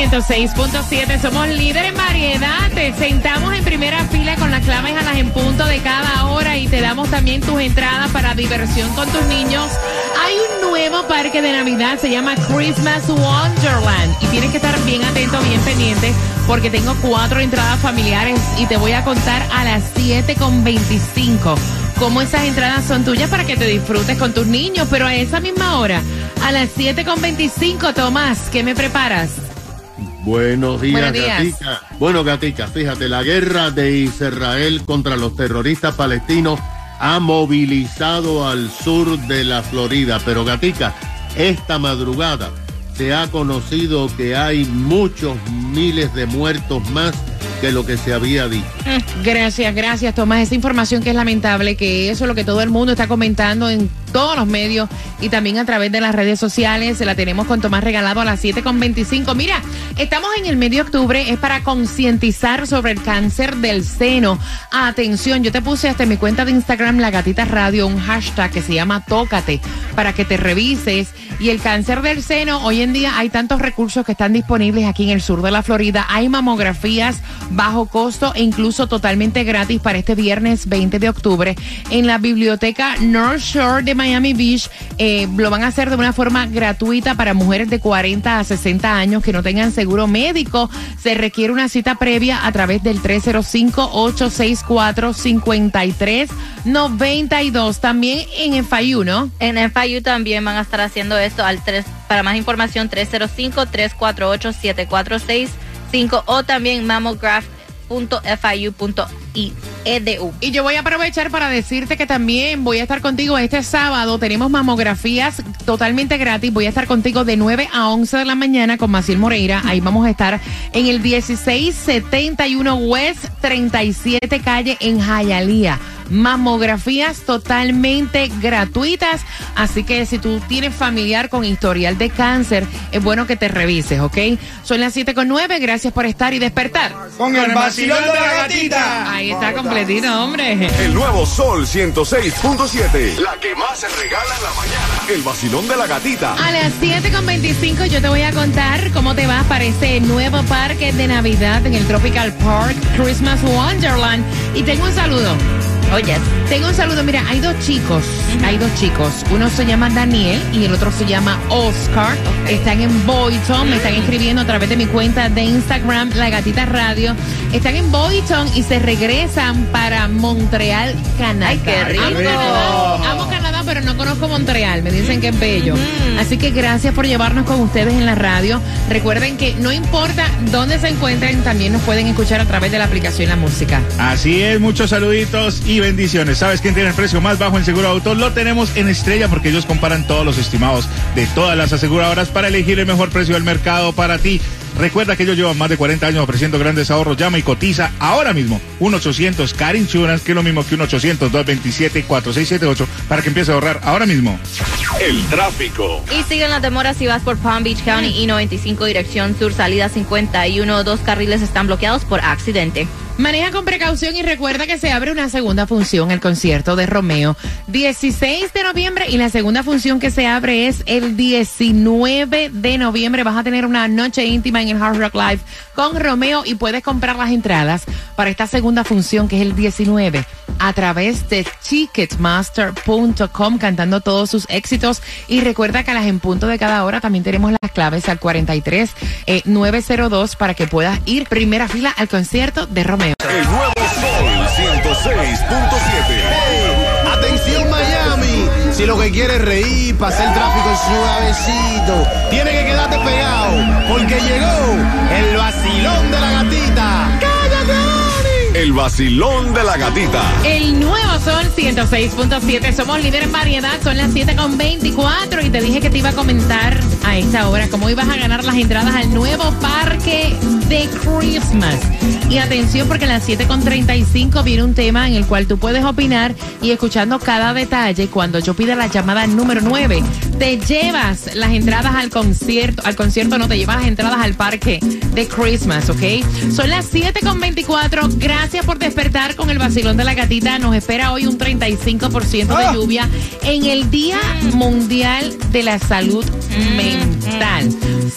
106.7. Somos líderes en variedad. Te sentamos en primera fila con las claves a las en punto de cada hora y te damos también tus entradas para diversión con tus niños. Hay un nuevo parque de Navidad, se llama Christmas Wonderland. Y tienes que estar bien atento, bien pendiente, porque tengo cuatro entradas familiares y te voy a contar a las 7.25 cómo esas entradas son tuyas para que te disfrutes con tus niños. Pero a esa misma hora, a las 7.25, Tomás, ¿qué me preparas? Buenos días, Buenos días. Gatica. Bueno, Gatica, fíjate, la guerra de Israel contra los terroristas palestinos ha movilizado al sur de la Florida. Pero, Gatica, esta madrugada se ha conocido que hay muchos miles de muertos más que lo que se había dicho. Gracias, gracias, Tomás. Esa información que es lamentable, que eso es lo que todo el mundo está comentando en todos los medios y también a través de las redes sociales. Se la tenemos con Tomás regalado a las 7.25. Mira, estamos en el medio de octubre, es para concientizar sobre el cáncer del seno. Atención, yo te puse hasta en mi cuenta de Instagram, La Gatita Radio, un hashtag que se llama Tócate, para que te revises. Y el cáncer del seno, hoy en día hay tantos recursos que están disponibles aquí en el sur de la Florida. Hay mamografías bajo costo e incluso totalmente gratis para este viernes 20 de octubre en la biblioteca North Shore de Miami Beach. Eh, lo van a hacer de una forma gratuita para mujeres de 40 a 60 años que no tengan seguro médico. Se requiere una cita previa a través del 305-864-5392. También en FIU, ¿no? En FIU también van a estar haciendo esto al 3, para más información 305-348-7465 o también mammograph.fiu.edu. Y yo voy a aprovechar para decirte que también voy a estar contigo este sábado. Tenemos mamografías totalmente gratis. Voy a estar contigo de 9 a 11 de la mañana con Maciel Moreira. Ahí vamos a estar en el 1671 West 37 Calle en Hialeah. Mamografías totalmente gratuitas. Así que si tú tienes familiar con historial de cáncer, es bueno que te revises, ¿ok? Son las 7 con 9. Gracias por estar y despertar. Con el vacilón de la gatita. Ahí está completito, hombre. El nuevo Sol 106.7. La que más se regala en la mañana. El vacilón de la gatita. A las 7.25 yo te voy a contar cómo te va para ese nuevo parque de Navidad en el Tropical Park Christmas Wonderland. Y tengo un saludo. Oye, Tengo un saludo. Mira, hay dos chicos. Hay dos chicos. Uno se llama Daniel y el otro se llama Oscar. Están en Boyton. Me están escribiendo a través de mi cuenta de Instagram, La Gatita Radio. Están en Boyton y se regresan para Montreal, Canadá. Ay, qué rico. Amo Canadá, amo Canadá, pero no conozco Montreal. Me dicen que es bello. Así que gracias por llevarnos con ustedes en la radio. Recuerden que no importa dónde se encuentren, también nos pueden escuchar a través de la aplicación La Música. Así es, muchos saluditos y bendiciones. ¿Sabes quién tiene el precio más bajo en seguro auto? Lo tenemos en Estrella porque ellos comparan todos los estimados de todas las aseguradoras para elegir el mejor precio del mercado para ti. Recuerda que ellos llevan más de 40 años ofreciendo grandes ahorros. Llama y cotiza ahora mismo. 1-800 Car Insurance, que es lo mismo que 1-800-227-4678 para que empiece a ahorrar ahora mismo. El tráfico. Y siguen las demoras si vas por Palm Beach County y 95 dirección sur, salida 51. Dos carriles están bloqueados por accidente. Maneja con precaución y recuerda que se abre una segunda función, el concierto de Romeo, 16 de noviembre y la segunda función que se abre es el 19 de noviembre. Vas a tener una noche íntima en el Hard Rock Live con Romeo y puedes comprar las entradas para esta segunda función que es el 19 a través de ticketmaster.com cantando todos sus éxitos y recuerda que a las en punto de cada hora también tenemos las claves al 43 eh, 902 para que puedas ir primera fila al concierto de Romeo. El nuevo Sol 106.7. Atención Miami, si lo que quieres es reír, pasar el tráfico suavecito, tiene que quedarte pegado, porque llegó el vacilón de la gatita. El vacilón de la gatita. El nuevo Sol 106.7. Somos líder en variedad. Son las 7.24. Y te dije que te iba a comentar a esta hora cómo ibas a ganar las entradas al nuevo parque de Christmas. Y atención, porque a las 7.35 viene un tema en el cual tú puedes opinar y escuchando cada detalle. Cuando yo pida la llamada número 9, te llevas las entradas al concierto. Al concierto no te llevas las entradas al parque de Christmas, ¿ok? Son las 7.24. Gracias por despertar con el vacilón de la gatita. Nos espera hoy un 35% de lluvia en el Día Mundial de la Salud Mental.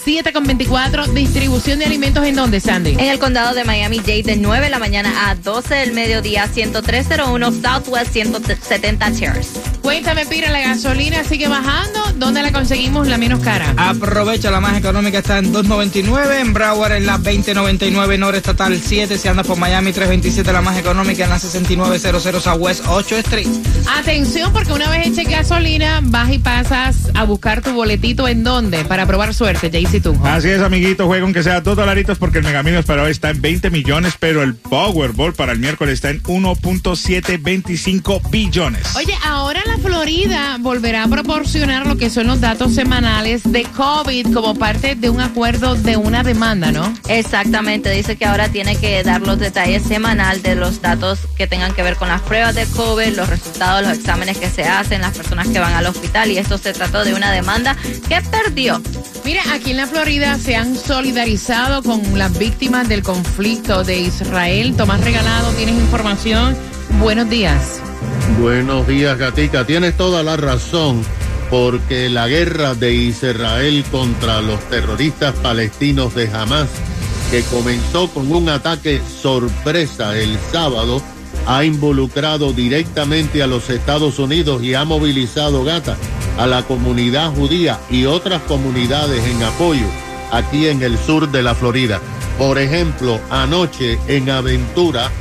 7.24, distribución de alimentos en dónde, Sandy? En el condado de Miami-Dade de 9 de la mañana a 12 del mediodía, 10301 Southwest 170 Chairs. Cuéntame, Pira, la gasolina sigue bajando. ¿Dónde la conseguimos la menos cara? Aprovecha la más económica, está en 2.99, en Broward en la 20.99, Norestatal 7, si andas por Miami 3.27, la más económica en la 6900 Southwest 8 Street. Atención, porque una vez eche gasolina, vas y pasas a buscar tu boletito en dónde para probar suerte, Jaycee Tunjo. Así es, amiguito, juega aunque sea dos dolaritos porque el Megaminos para hoy está en 20 millones, pero el Powerball para el miércoles está en 1.725 billones. Oye, ahora la Florida volverá a proporcionar lo que son los datos semanales de COVID como parte de un acuerdo de una demanda, ¿no? Exactamente, dice que ahora tiene que dar los detalles semanal de los datos que tengan que ver con las pruebas de COVID, los resultados, los exámenes que se hacen, las personas que van al hospital y esto se trató de una demanda que perdió. Mira, aquí en la Florida se han solidarizado con las víctimas del conflicto de Israel. Tomás Regalado, tienes información. Buenos días. Buenos días, Gatica. Tienes toda la razón, porque la guerra de Israel contra los terroristas palestinos de Hamas, que comenzó con un ataque sorpresa el sábado, ha involucrado directamente a los Estados Unidos y ha movilizado Gata a la comunidad judía y otras comunidades en apoyo aquí en el sur de la Florida. Por ejemplo, anoche en Aventura,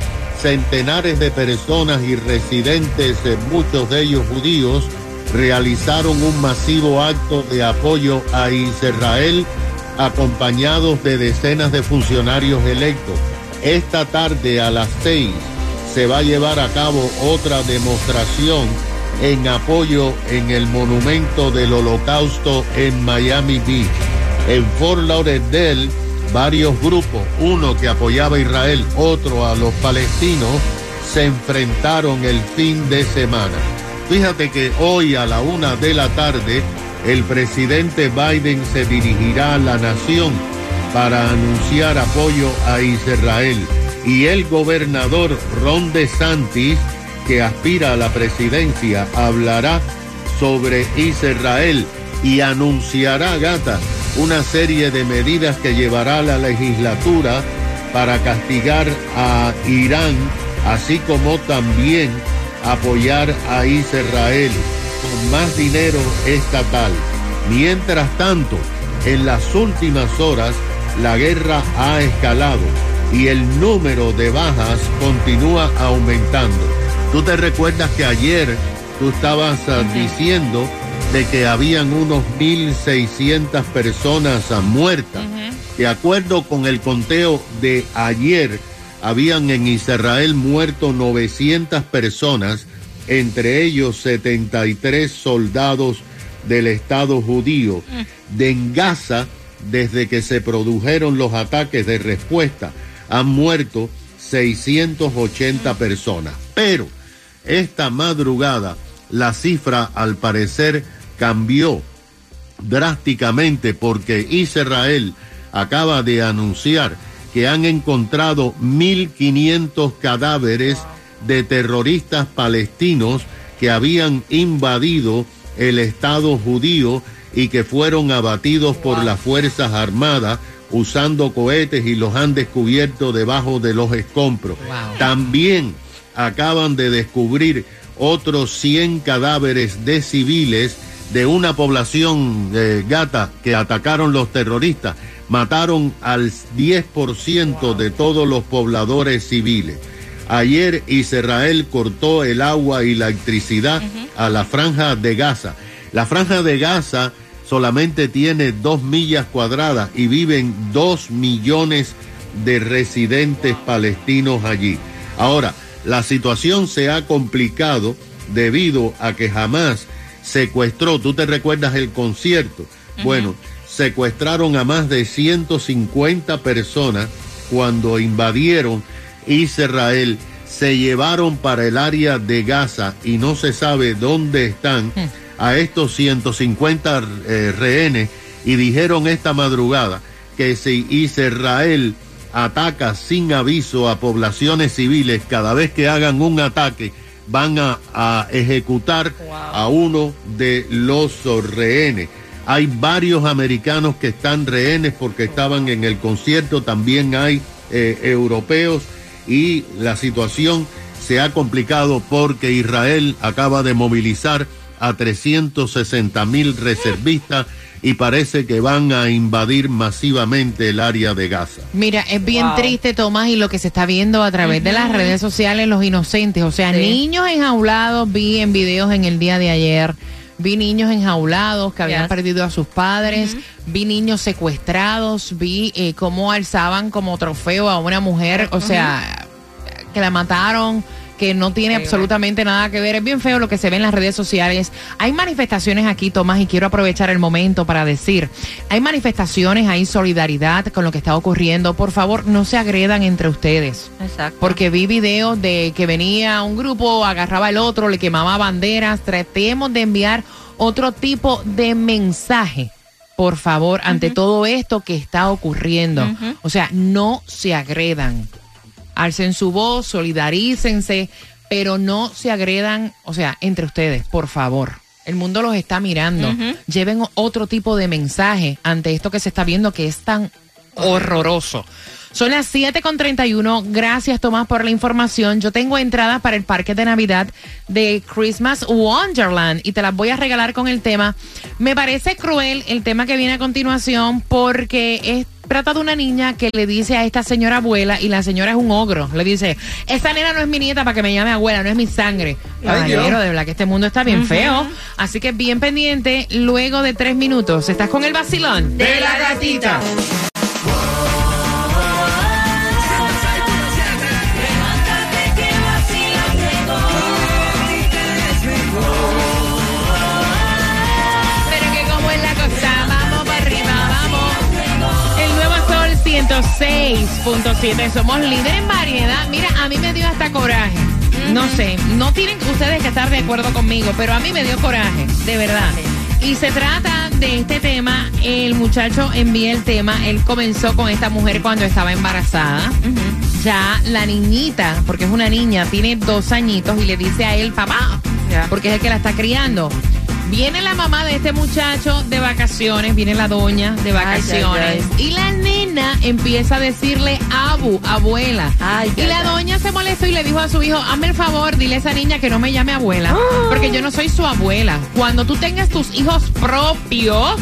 centenares de personas y residentes, eh, muchos de ellos judíos, realizaron un masivo acto de apoyo a Israel acompañados de decenas de funcionarios electos. Esta tarde a las seis se va a llevar a cabo otra demostración en apoyo en el monumento del holocausto en Miami Beach. En Fort Lauderdale, varios grupos, uno que apoyaba a Israel, otro a los palestinos, se enfrentaron el fin de semana. Fíjate que hoy a la una de la tarde, el presidente Biden se dirigirá a la nación para anunciar apoyo a Israel. Y el gobernador Ron DeSantis, que aspira a la presidencia, hablará sobre Israel y anunciará, gata, una serie de medidas que llevará la legislatura para castigar a Irán, así como también apoyar a Israel con más dinero estatal. Mientras tanto, en las últimas horas, la guerra ha escalado y el número de bajas continúa aumentando. Tú te recuerdas que ayer tú estabas uh, diciendo de que habían unos 1.600 personas uh, muertas. De acuerdo con el conteo de ayer, habían en Israel muerto 900 personas, entre ellos 73 soldados del Estado judío. De en Gaza, desde que se produjeron los ataques de respuesta, han muerto 680 personas. Pero esta madrugada la cifra al parecer cambió drásticamente porque Israel acaba de anunciar que han encontrado 1.500 cadáveres de terroristas palestinos que habían invadido el Estado judío y que fueron abatidos por las Fuerzas Armadas usando cohetes y los han descubierto debajo de los escombros. Wow. También acaban de descubrir otros 100 cadáveres de civiles de una población eh, gata que atacaron los terroristas. Mataron al 10% de todos los pobladores civiles. Ayer Israel cortó el agua y la electricidad a la franja de Gaza. La franja de Gaza solamente tiene dos millas cuadradas y viven dos millones de residentes palestinos allí. Ahora, la situación se ha complicado debido a que jamás secuestró, tú te recuerdas el concierto, bueno, secuestraron a más de 150 personas cuando invadieron Israel, se llevaron para el área de Gaza y no se sabe dónde están a estos 150 eh, rehenes. Y dijeron esta madrugada que si Israel ataca sin aviso a poblaciones civiles, cada vez que hagan un ataque van a, a ejecutar a uno de los rehenes. Hay varios americanos que están rehenes porque estaban en el concierto, también hay eh, europeos. Y la situación se ha complicado porque Israel acaba de movilizar a 360 mil reservistas y parece que van a invadir masivamente el área de Gaza. Mira, es bien Wow. triste, Tomás, y lo que se está viendo a través de las redes sociales, los inocentes, o sea, Sí. niños enjaulados, vi en videos en el día de ayer, vi niños enjaulados que habían Yes. perdido a sus padres, vi niños secuestrados, vi eh, cómo alzaban como trofeo a una mujer, o sea, que la mataron que no tiene absolutamente nada que ver. Es bien feo lo que se ve en las redes sociales. Hay manifestaciones aquí, Tomás, y quiero aprovechar el momento para decir, hay manifestaciones, hay solidaridad con lo que está ocurriendo. Por favor, no se agredan entre ustedes. Exacto. Porque vi videos de que venía un grupo, agarraba el otro, le quemaba banderas. Tratemos de enviar otro tipo de mensaje, por favor, ante todo esto que está ocurriendo. O sea, no se agredan. Alcen su voz, solidarícense, pero no se agredan, o sea, entre ustedes, por favor. El mundo los está mirando. Lleven otro tipo de mensaje ante esto que se está viendo que es tan horroroso. Son las 7 con 31. Gracias, Tomás, por la información. Yo tengo entradas para el parque de Navidad de Christmas Wonderland y te las voy a regalar con el tema. Me parece cruel el tema que viene a continuación porque es trata de una niña que le dice a esta señora abuela y la señora es un ogro. Le dice, esta nena no es mi nieta para que me llame abuela, no es mi sangre. Caballero, de verdad que este mundo está bien feo. Así que bien pendiente, luego de tres minutos. ¿Estás con el vacilón? De la gatita. 106.7, somos líder en variedad. Mira, a mí me dio hasta coraje. No sé, no tienen ustedes que estar de acuerdo conmigo, pero a mí me dio coraje, de verdad. Y se trata de este tema, el muchacho envía el tema, él comenzó con esta mujer cuando estaba embarazada. Ya la niñita, porque es una niña, tiene dos añitos y le dice a él, papá, porque es el que la está criando. Viene la mamá de este muchacho de vacaciones, viene la doña de vacaciones. ay, Y la nena empieza a decirle abu, abuela. Ay, y la doña se molestó y le dijo a su hijo, hazme el favor, dile a esa niña que no me llame abuela, porque yo no soy su abuela. Cuando tú tengas tus hijos propios,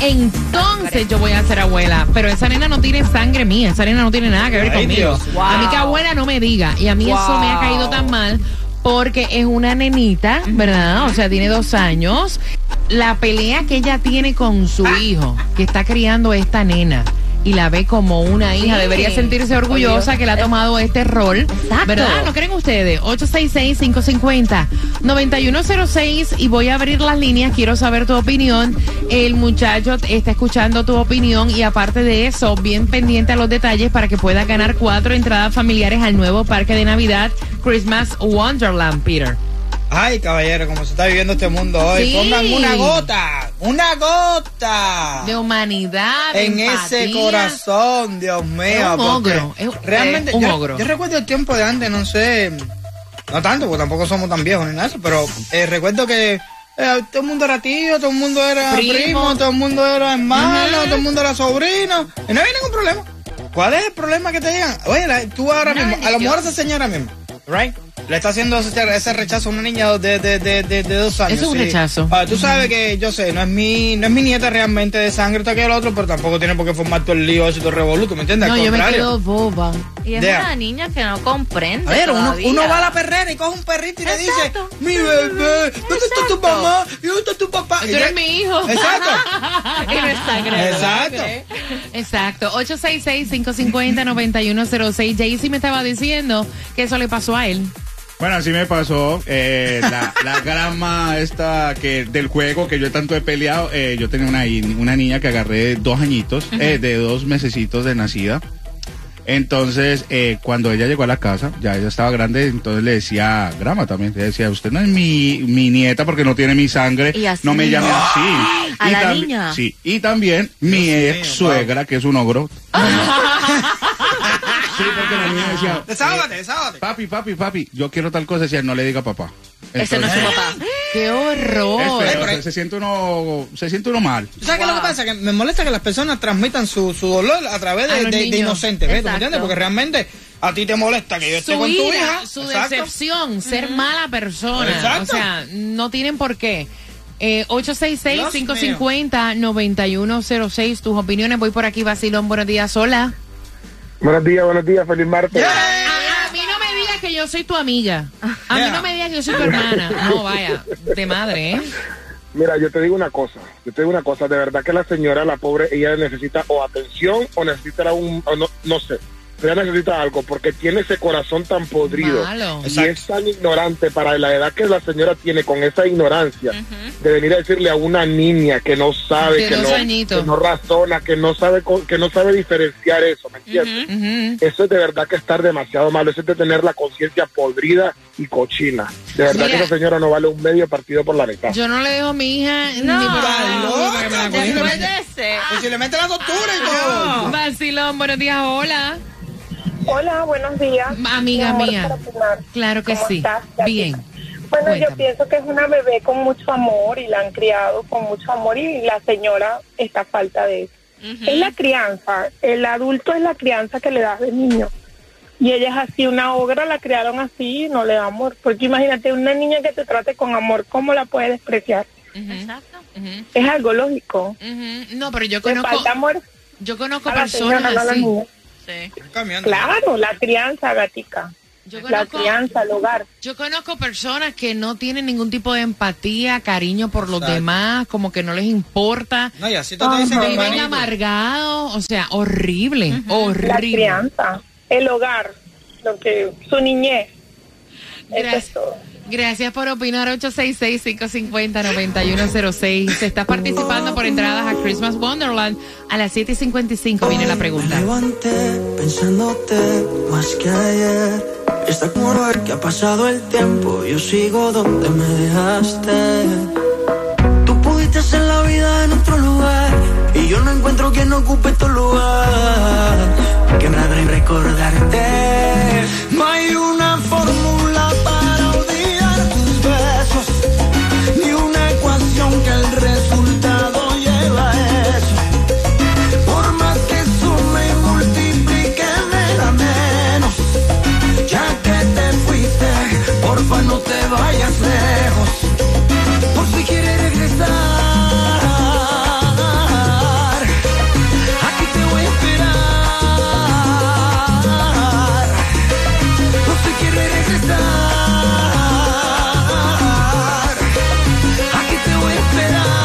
entonces yo voy a ser abuela. Pero esa nena no tiene sangre mía, esa nena no tiene nada que ver Ay, conmigo. Wow. A mí que abuela no me diga. Y a mí eso me ha caído tan mal porque es una nenita, ¿verdad? O sea, tiene dos años. La pelea que ella tiene con su hijo, que está criando esta nena. Y la ve como una hija. Sí. Debería sentirse orgullosa que le ha tomado este rol. Exacto. ¿Verdad? ¿No creen ustedes? 866-550-9106 y voy a abrir las líneas. Quiero saber tu opinión. El muchacho está escuchando tu opinión y aparte de eso, bien pendiente a los detalles para que puedas ganar cuatro entradas familiares al nuevo parque de Navidad Christmas Wonderland, Peter. Ay, caballero, como se está viviendo este mundo hoy. Sí. Pongan una gota, una gota. De humanidad. en de ese corazón, Dios mío. Es un ogro, es- realmente, es un yo, ogro. yo recuerdo el tiempo de antes, no sé, no tanto, porque tampoco somos tan viejos ni nada, pero eh, recuerdo que eh, todo el mundo era tío, todo el mundo era Primo. primo, todo el mundo era hermano, todo el mundo era sobrino. Y no había ningún problema. ¿Cuál es el problema que te digan? Oye, la- tú ahora mismo, a lo mejor esa señora mismo, right? Le está haciendo ese, ese rechazo a una niña de, de, de, de, de dos años. Eso es un sí. rechazo. Ah, tú sabes que yo sé, no es mi, no es mi nieta realmente de sangre, que el otro, pero tampoco tiene por qué formar todo el lío ese todo el revoluto, ¿me entiendes? No, yo me quedo boba. Y es una niña que no comprende. A ver, uno, va a la perrera y coge un perrito y le dice, mi bebé, ¿dónde está tu mamá? ¿Y dónde está tu papá? Tú Y eres ya- mi hijo. Exacto. Y no es sangre. Exacto. Exacto. 866-550-9106. Jaycee me estaba diciendo que eso le pasó a él. Bueno, así me pasó. eh, la, la grama esta que del juego que yo tanto he peleado. eh, yo tenía una, una niña que agarré de dos añitos, eh, de dos mesecitos de nacida. Entonces, eh, cuando ella llegó a la casa, ya ella estaba grande, entonces le decía grama también. Le decía, usted no es mi, mi nieta porque no tiene mi sangre. Y así no me llame así. A Y la niña. Sí, y también mi ex suegra, que es un ogro. sí, porque la niña decía, Desahógate, desahógate. papi, papi, papi, yo quiero tal cosa. Decía, no le diga papá. Ese no es su Entonces, papá. ¡Qué es horror! feo, pero- se, se siente uno, se siente uno mal. ¿Tú sabes qué es lo que pasa? Que me molesta que las personas transmitan su, su dolor a través de, de, inocentes, ¿ves? ¿Tú me entiendes? Porque realmente a ti te molesta que yo esté Su con tu ira, hija. su Exacto. decepción, ser mala persona. Exacto. O sea, no tienen por qué. Eh, Dios 866-550-9106. Tus opiniones. Voy por aquí, Basilón. Buenos días. Hola. Buenos días, buenos días, feliz martes. Me digas que yo soy tu amiga. A mí no me digas que yo soy tu hermana. No, vaya. De madre, ¿eh? Mira, yo te digo una cosa, yo te digo una cosa, de verdad que la señora, la pobre, ella necesita o atención o necesita un, o no, no sé, ella necesita algo porque tiene ese corazón tan podrido Malo. y es tan ignorante para la edad que la señora tiene con esa ignorancia de venir a decirle a una niña que no sabe, que no, añitos. que no razona, que no sabe, co- que no sabe diferenciar eso, ¿me entiendes? Eso es de verdad que estar demasiado malo, eso es de tener la conciencia podrida y cochina. De verdad Mira. que esa señora no vale un medio partido por la mitad. Yo no le dejo a mi hija No, ni por la. Después de ese. Posiblemente la tortura y todo. Vacilón, buenos días, hola. Hola, buenos días. Amiga amor, mía. Claro que ¿Cómo sí. estás? Bien. Bueno, Cuéntame. yo pienso que es una bebé con mucho amor y la han criado con mucho amor y la señora está a falta de eso. Es la crianza, el adulto es la crianza que le das de niño. Y ella es así, una ogra la criaron así y no le da amor. Porque imagínate, una niña que te trate con amor, ¿cómo la puedes despreciar? Exacto. Es algo lógico. No, pero yo conozco, falta amor yo conozco a la personas señora, no la. Cambiando. Claro, la crianza, gatica. Yo La conozco, crianza, el hogar. yo conozco personas que no tienen ningún tipo de empatía, cariño por los Exacto. demás, como que no les importa. No, y así te dicen Ajá. Viven hermanito. amargados, o sea, horrible, La horrible. crianza, el hogar, lo que su niñez. Eso es todo. Gracias por opinar 866-550-9106. Se está participando por entradas a Christmas Wonderland. A las 7.55 viene la pregunta. Me levanté pensándote más que ayer. Está como ver que ha pasado el tiempo. Yo sigo donde me dejaste. Tú pudiste hacer la vida en otro lugar. Y yo no encuentro quien ocupe tu lugar. Que me haga recordarte. No hay una fórmula vayas lejos Por si quieres regresar. Aquí te voy a esperar Por si quieres regresar. Aquí te voy a esperar.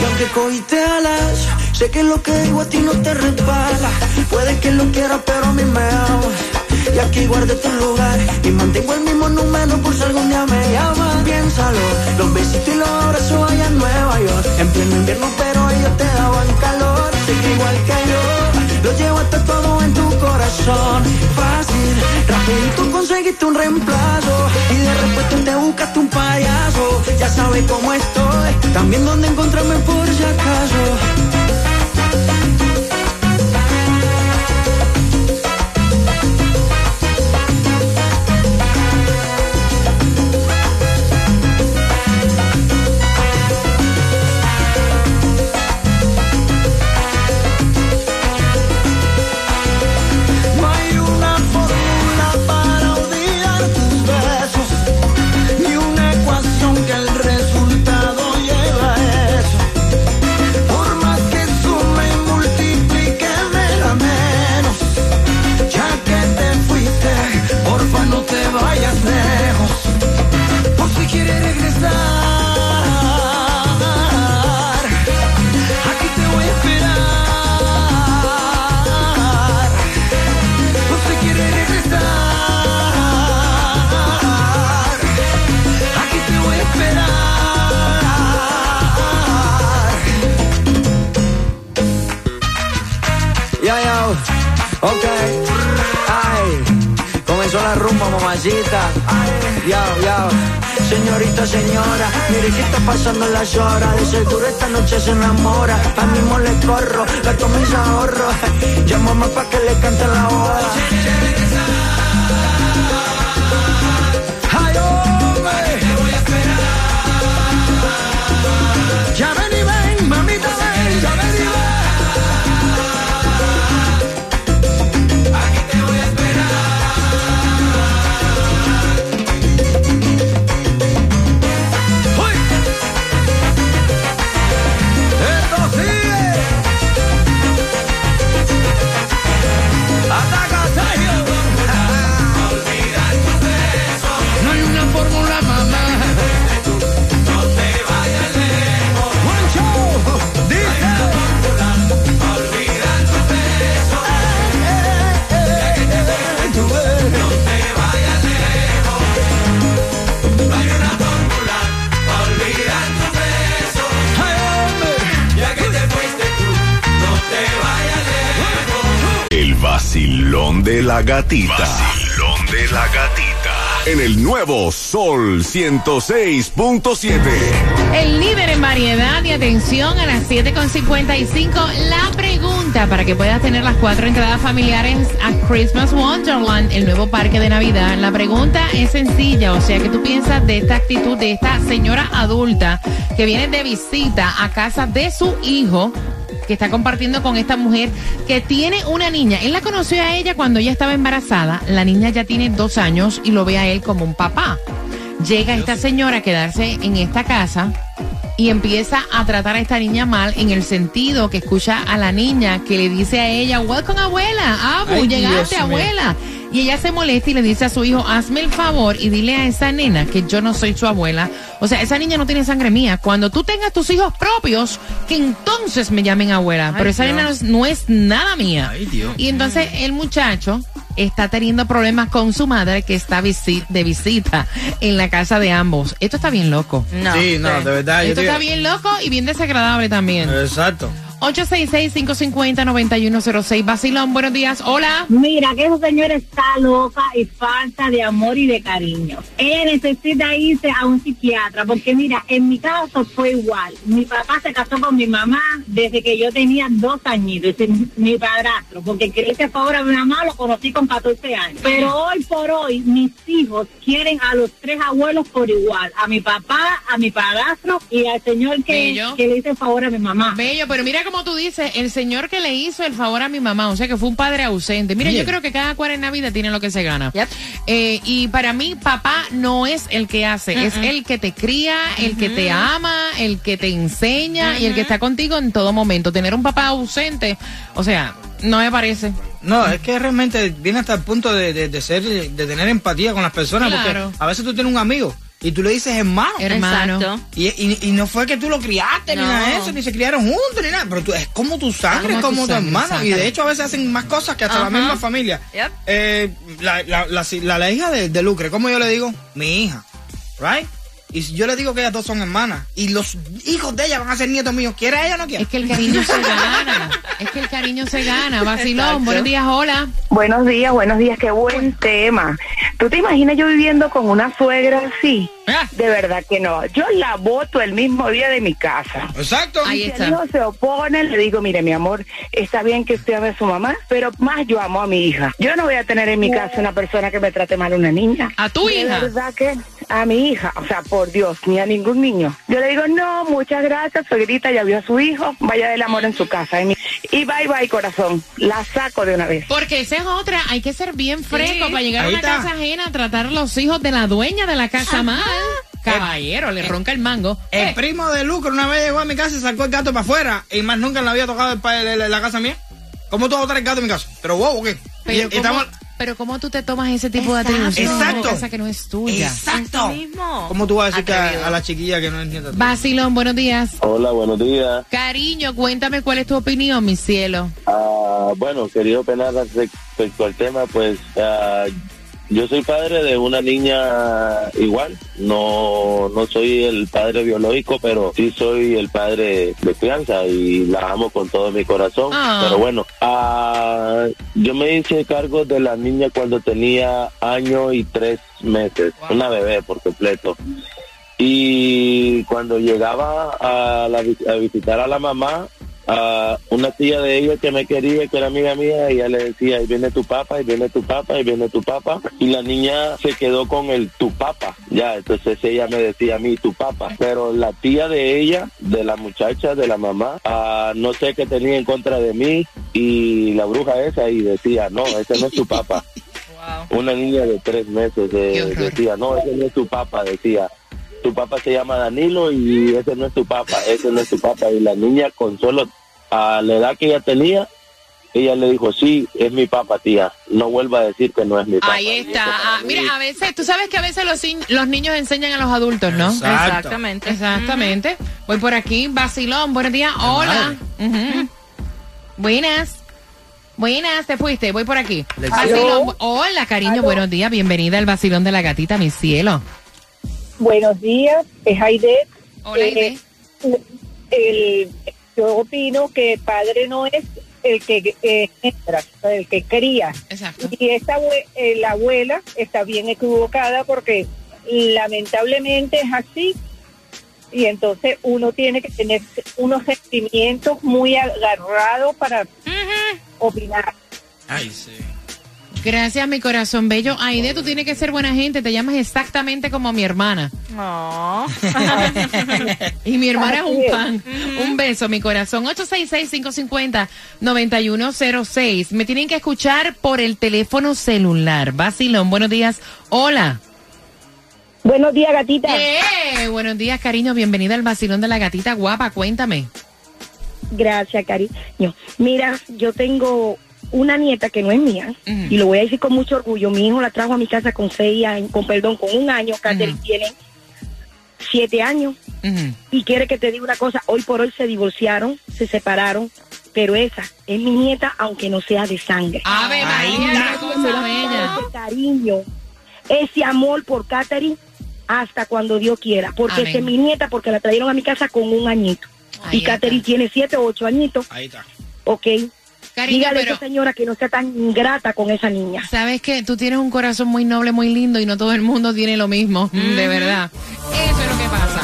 Y aunque cogiste alas, sé que lo que aquí guardé tu lugar y mantengo el mismo número por si algún día me llamas. Piénsalo, los besitos y los abrazos allá en Nueva York. En pleno invierno, pero ellos te daban calor. Sé que igual que yo, lo llevo hasta todo en tu corazón. Fácil, rapidito conseguiste un reemplazo. Y de repente te buscaste un payaso. Ya sabes cómo estoy, también dónde encontrarme por si acaso. Ok. Ay, comenzó la rumba, mamacita. Yo, yo. Señorita, señora, mire que está pasando las horas. De seguro esta noche se enamora. A mismo le corro, gasto mis ahorros. Llámame pa' que le cante la hora. La gatita. Vacilón de la gatita. En el nuevo Sol 106.7. El líder en variedad y atención a las 7.55. La pregunta para que puedas tener las cuatro entradas familiares a Christmas Wonderland, el nuevo parque de Navidad. La pregunta es sencilla, o sea, que tú piensas de esta actitud de esta señora adulta que viene de visita a casa de su hijo que está compartiendo con esta mujer que tiene una niña. Él la conoció a ella cuando ella estaba embarazada. La niña ya tiene dos años y lo ve a él como un papá. Llega esta señora a quedarse en esta casa y empieza a tratar a esta niña mal en el sentido que escucha a la niña que le dice a ella, welcome abuela, Abu, Ay, llegaste Dios mío. Y ella se molesta y le dice a su hijo, hazme el favor y dile a esa nena que yo no soy su abuela. O sea, esa niña no tiene sangre mía. Cuando tú tengas tus hijos propios, que entonces me llamen abuela. Pero esa Dios. nena no es, no es nada mía. Ay, Dios. Y entonces el muchacho está teniendo problemas con su madre que está visi- de visita en la casa de ambos. Esto está bien loco. No. Sí, no, de verdad. Esto está bien loco y bien desagradable también. Exacto. 866-550-9106. Basilón, buenos días. Hola. Mira, que esa señora está loca y falta de amor y de cariño. Ella necesita irse a un psiquiatra, porque mira, en mi caso fue igual. Mi papá se casó con mi mamá desde que yo tenía dos añitos, es mi padrastro, porque quería que fuera mi mamá, lo conocí con 14 años. Pero hoy por hoy, mis hijos quieren a los tres abuelos por igual, a mi papá, a mi padrastro y al señor que, Bello. que le hizo el favor a mi mamá. Bello, pero mira como tú dices, el señor que le hizo el favor a mi mamá, o sea que fue un padre ausente. Mira, yo creo que cada cual en Navidad tiene lo que se gana. Yep. Eh, y para mí, papá no es el que hace, es el que te cría, el que te ama, el que te enseña y el que está contigo en todo momento. Tener un papá ausente, o sea, no me parece. No, es que realmente viene hasta el punto de, de- de ser, de tener empatía con las personas, Claro. porque a veces tú tienes un amigo y tú le dices hermano. Hermano. Y, y- y no fue que tú lo criaste ni No. nada de eso, ni se criaron juntos ni nada, pero tú, es como tu sangre, Como es tu como tu, sangre, hermano. Y de hecho a veces hacen más cosas que hasta la misma familia. Yep. Eh, la, la, la, la- la hija de, de Lucre, ¿cómo yo le digo? Mi hija, ¿right? Y yo le digo que ellas dos son hermanas y los hijos de ella van a ser nietos míos, ¿quiere ella o no quiere? Es que el cariño se gana. Es que el cariño se gana. Vacilón, buenos días, hola. Buenos días, buenos días, qué buen tema. ¿Tú te imaginas yo viviendo con una suegra así? Ah, De verdad que no. Yo la voto el mismo día de mi casa. Exacto. Ahí Si está. se opone, le digo, mire, mi amor, está bien que usted ame a su mamá, pero más yo amo a mi hija. Yo no voy a tener en mi casa una persona que me trate mal a una niña. A tu De hija. verdad que a mi hija, o sea, por Dios, ni a ningún niño. Yo le digo, no, muchas gracias, suegrita, ya vio a su hijo, vaya del amor en su casa. Y, mi- y bye, bye, corazón, la saco de una vez. Porque esa es otra, hay que ser bien fresco Sí. para llegar Ahí a una está. casa ajena a tratar a los hijos de la dueña de la casa mal. Caballero, le ronca el mango. El Eh, primo de Lucro una vez llegó a mi casa y sacó el gato para afuera y más nunca le había tocado el de la, casa mía. ¿Cómo tú vas a botar el gato en mi casa? ¿Pero wow qué? pero, Y- ¿cómo, estamos- pero ¿cómo tú te tomas ese tipo de Exacto. una Exacto. casa que no es tuya? Exacto. Mismo. ¿Cómo tú vas a decir a, a la chiquilla que no entiende? Vacilón, buenos días. Hola, buenos días. Cariño, cuéntame cuál es tu opinión, mi cielo. Ah, bueno, quería opinar respecto al tema, pues ah, yo soy padre de una niña igual. No, no soy el padre biológico, pero sí soy el padre de crianza y la amo con todo mi corazón. Ah. Pero bueno, ah, yo me hice cargo de la niña cuando tenía año y tres meses, una bebé por completo. Y cuando llegaba a, la a visitar a la mamá, a una tía de ella que me quería, que era amiga mía, ella le decía, ahí viene tu papá, ahí viene tu papá, ahí viene tu papá. Y la niña se quedó con el tu papá, ya, entonces ella me decía a mí, tu papá. Pero la tía de ella, de la muchacha, de la mamá, ah, no sé qué tenía en contra de mí y la bruja esa y decía, no, ese no es tu papá. Una niña de tres meses eh, decía, no, ese no es tu papá, decía, tu papá se llama Danilo y ese no es tu papá, ese no es tu papá. Y la niña con solo a la edad que ella tenía, ella le dijo, sí, es mi papá, tía, no vuelva a decir que no es mi papá. Ahí está. Ah, mira, a veces, tú sabes que a veces los, niños enseñan a los adultos, ¿no? Exacto. Exactamente. Exactamente. Voy por aquí, Basilón, buenos días. Hola. Buenas. Buenas, te fuiste, voy por aquí. Hola, cariño, Aló. buenos días. Bienvenida al vacilón de la gatita, mi cielo. Buenos días, es Aide. Hola, Aide. el, yo opino que el padre no es el que eh, entra, el que cría. Exacto. Y esta eh, la abuela está bien equivocada porque lamentablemente es así. Y entonces uno tiene que tener unos sentimientos muy agarrados para opinar. Ay, sí. Gracias, mi corazón bello. Aide, tú tienes que ser buena gente. Te llamas exactamente como mi hermana. y mi hermana es un fan. Un beso, mi corazón. 866-550-9106. Me tienen que escuchar por el teléfono celular. Basilón, buenos días. Hola. Buenos días, gatita. Eh, buenos días, cariño. Bienvenida al Basilón de la gatita guapa. Cuéntame. Gracias, cariño. Mira, yo tengo una nieta que no es mía y lo voy a decir con mucho orgullo. Mi hijo la trajo a mi casa con seis años, con perdón, con un año. Catherine tiene siete años y quiere que te diga una cosa. Hoy por hoy se divorciaron, se separaron, pero esa es mi nieta, aunque no sea de sangre. Ave María, Ese cariño, ese amor por Catherine hasta cuando Dios quiera, porque esa es mi nieta, porque la trajeron a mi casa con un añito. Ahí y Catherine tiene siete o ocho añitos. Ahí está. Ok. Cariño, Dígale a esa señora que no sea tan ingrata con esa niña. Sabes que tú tienes un corazón muy noble, muy lindo y no todo el mundo tiene lo mismo, de verdad. Eso es lo que pasa.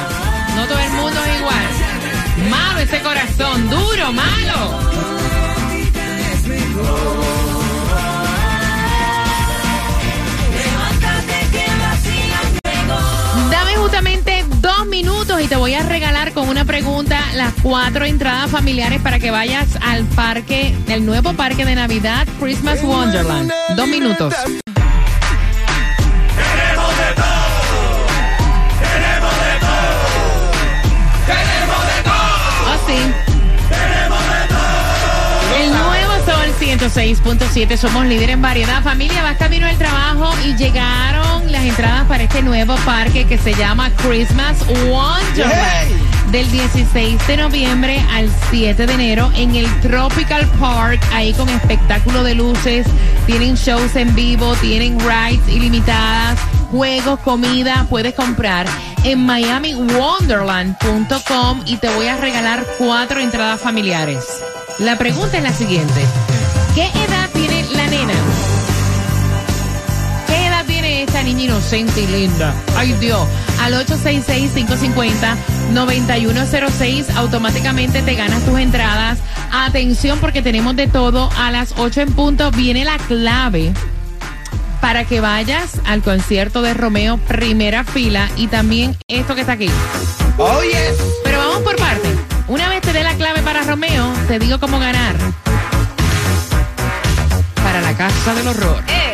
No todo el mundo es igual. Malo ese corazón, duro, malo. Te voy a regalar con una pregunta las cuatro entradas familiares para que vayas al parque, el nuevo parque de Navidad, Christmas Wonderland. Dos minutos. 106.7, somos líder en variedad. Familia, vas camino al trabajo y llegaron las entradas para este nuevo parque que se llama Christmas Wonderland. Del 16 de noviembre al 7 de enero en el Tropical Park, ahí con espectáculo de luces, tienen shows en vivo, tienen rides ilimitadas, juegos, comida, puedes comprar en miamiwonderland.com y te voy a regalar cuatro entradas familiares. La pregunta es la siguiente. ¿Qué edad tiene la nena? ¿Qué edad tiene esta niña inocente y linda? Ay Dios. Al 866-550-9106 automáticamente te ganas tus entradas. Atención porque tenemos de todo. A las 8 en punto viene la clave para que vayas al concierto de Romeo primera fila y también esto que está aquí. Oh, yes. Pero vamos por parte. Una vez te dé la clave para Romeo, te digo cómo ganar. Casa del horror. Eh.